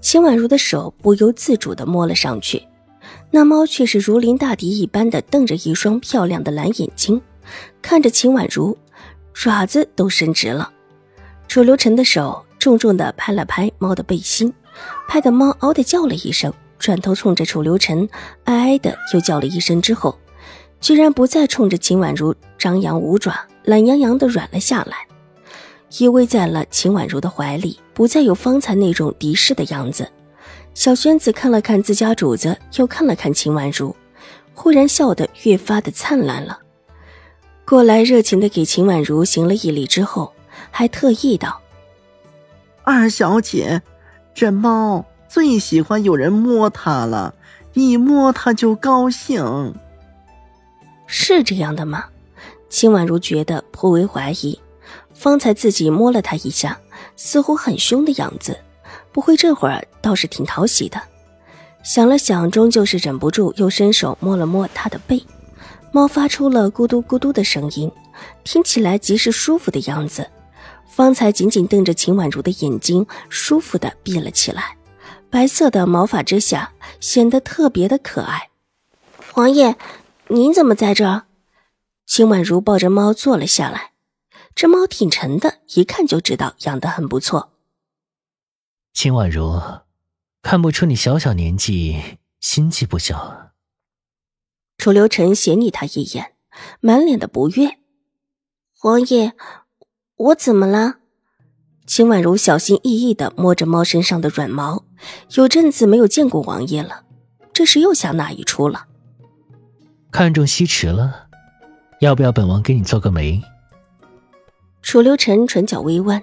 秦婉如的手不由自主地摸了上去，那猫却是如临大敌一般的瞪着一双漂亮的蓝眼睛，看着秦婉如，爪子都伸直了。楚留臣的手重重地拍了拍猫的背心，拍得猫嗷的叫了一声，转头冲着楚留臣哀哀的又叫了一声，之后，居然不再冲着秦婉如张扬舞爪。懒洋洋的软了下来，依偎在了秦婉如的怀里，不再有方才那种敌视的样子。小轩子看了看自家主子，又看了看秦婉如，忽然笑得越发的灿烂了。过来热情的给秦婉如行了一礼之后，还特意道：“二小姐，这猫最喜欢有人摸它了，一摸它就高兴。”是这样的吗？秦婉如觉得颇为怀疑，方才自己摸了他一下，似乎很凶的样子，不会这会儿倒是挺讨喜的。想了想，终究是忍不住，又伸手摸了摸他的背，猫发出了咕嘟咕嘟的声音，听起来极是舒服的样子。方才紧紧瞪着秦婉如的眼睛，舒服的闭了起来，白色的毛发之下显得特别的可爱。王爷，您怎么在这儿？秦婉如抱着猫坐了下来，这猫挺沉的，一看就知道养得很不错。秦婉如，看不出你小小年纪心计不小。楚留臣斜睨他一眼，满脸的不悦。王爷，我怎么了？秦婉如小心翼翼的摸着猫身上的软毛，有阵子没有见过王爷了，这是又想哪一出了？看中西池了。要不要本王给你做个媒？楚留臣唇角微弯，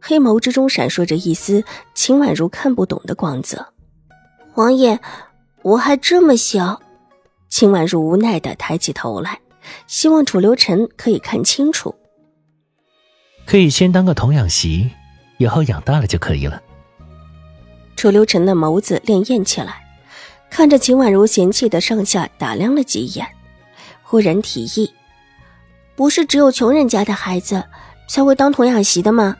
黑眸之中闪烁着一丝秦婉如看不懂的光泽。王爷，我还这么小。秦婉如无奈的抬起头来，希望楚留臣可以看清楚。可以先当个童养媳，以后养大了就可以了。楚留臣的眸子潋滟起来，看着秦婉如嫌弃的上下打量了几眼，忽然提议。不是只有穷人家的孩子才会当童养媳的吗？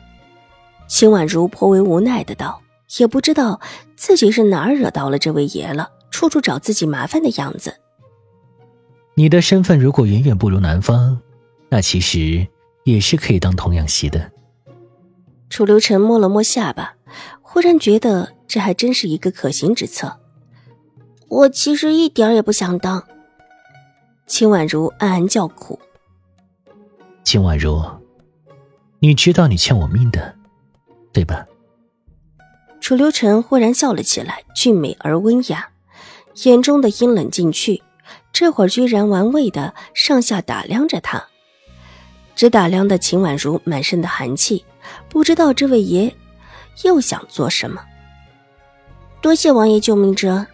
秦婉如颇为无奈的道：“也不知道自己是哪儿惹到了这位爷了，处处找自己麻烦的样子。”你的身份如果远远不如男方，那其实也是可以当童养媳的。楚留臣摸了摸下巴，忽然觉得这还真是一个可行之策。我其实一点也不想当。秦婉如暗暗叫苦。秦婉如，你知道你欠我命的，对吧？楚留臣忽然笑了起来，俊美而温雅，眼中的阴冷尽去，这会儿居然玩味的上下打量着他，只打量的秦婉如满身的寒气，不知道这位爷又想做什么。多谢王爷救命之恩，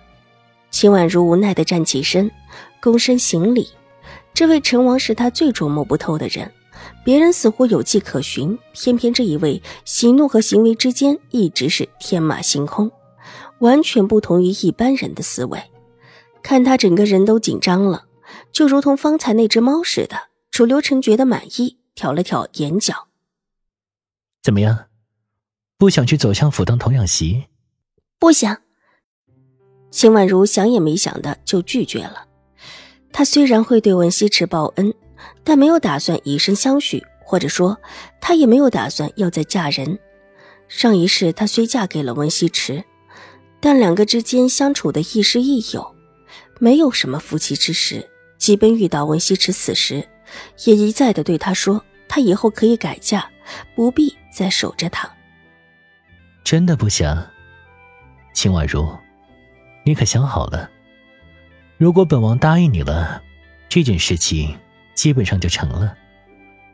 秦婉如无奈的站起身，躬身行礼。这位陈王是他最琢磨不透的人。别人似乎有迹可循，偏偏这一位喜怒和行为之间一直是天马行空，完全不同于一般人的思维。看他整个人都紧张了，就如同方才那只猫似的。楚留臣觉得满意，挑了挑眼角。怎么样？不想去走向府当童养媳？不想。秦婉如想也没想的就拒绝了。她虽然会对文西池报恩。但没有打算以身相许，或者说，她也没有打算要再嫁人。上一世她虽嫁给了温西池，但两个之间相处的亦师亦友，没有什么夫妻之实。即便遇到温西池死时，也一再的对他说，他以后可以改嫁，不必再守着他。真的不想，秦婉如，你可想好了？如果本王答应你了，这件事情。基本上就成了，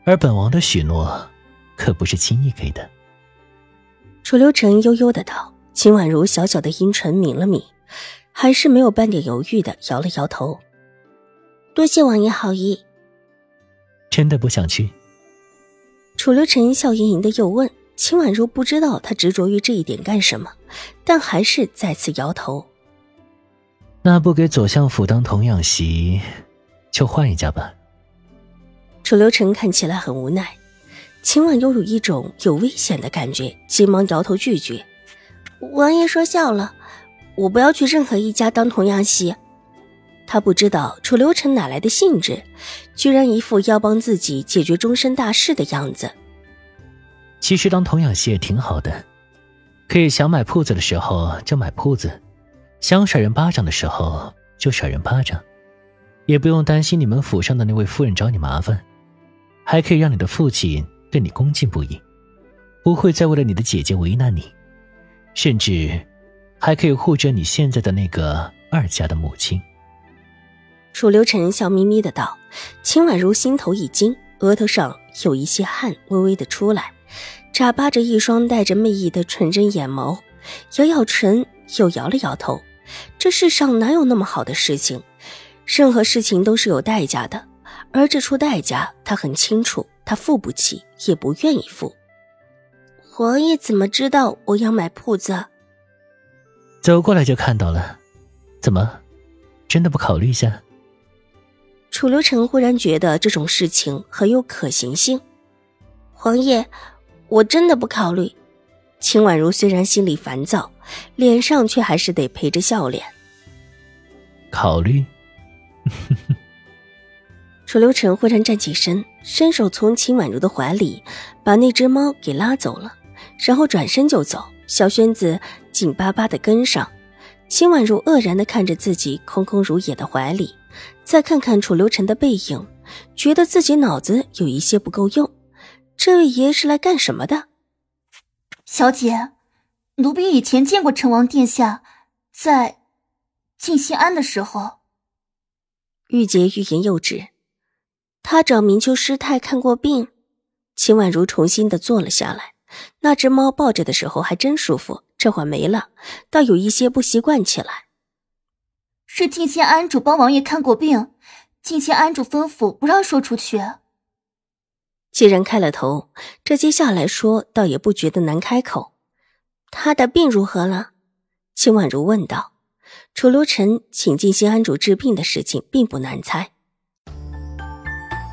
而本王的许诺可不是轻易给的。楚留臣悠悠的道：“秦婉如小小的阴唇抿了抿，还是没有半点犹豫的摇了摇头。多谢王爷好意。真的不想去？楚留臣笑盈盈的又问。秦婉如不知道他执着于这一点干什么，但还是再次摇头。那不给左相府当童养媳，就换一家吧。楚留臣看起来很无奈，秦婉又有一种有危险的感觉，急忙摇头拒绝。王爷说笑了，我不要去任何一家当童养媳。他不知道楚留臣哪来的兴致，居然一副要帮自己解决终身大事的样子。其实当童养媳也挺好的，可以想买铺子的时候就买铺子，想甩人巴掌的时候就甩人巴掌，也不用担心你们府上的那位夫人找你麻烦，还可以让你的父亲对你恭敬不已，不会再为了你的姐姐为难你，甚至还可以护着你现在的那个二家的母亲。楚留臣笑眯眯的道，秦婉如心头一惊，额头上有一些汗微微的出来。眨巴着一双带着魅意的纯真眼眸，咬咬唇，又摇了摇头。这世上哪有那么好的事情？任何事情都是有代价的，而这出代价，他很清楚，他付不起，也不愿意付。皇爷怎么知道我要买铺子？走过来就看到了，怎么，真的不考虑一下？楚留臣忽然觉得这种事情很有可行性。皇爷。我真的不考虑。秦婉如虽然心里烦躁，脸上却还是得陪着笑脸。考虑。楚留臣忽然站起身，伸手从秦婉如的怀里把那只猫给拉走了，然后转身就走。小轩子紧巴巴的跟上。秦婉如愕然的看着自己空空如也的怀里，再看看楚留臣的背影，觉得自己脑子有一些不够用。这位爷是来干什么的？小姐，奴婢以前见过成王殿下，在静心庵的时候。玉洁欲言又止，他找明秋师太看过病。秦婉如重新的坐了下来，那只猫抱着的时候还真舒服，这会没了，倒有一些不习惯起来。是静心庵主帮王爷看过病，静心庵主吩咐不让说出去。既然开了头，这接下来说倒也不觉得难开口。他的病如何了？秦婉如问道。楚留臣请静心庵主治病的事情并不难猜。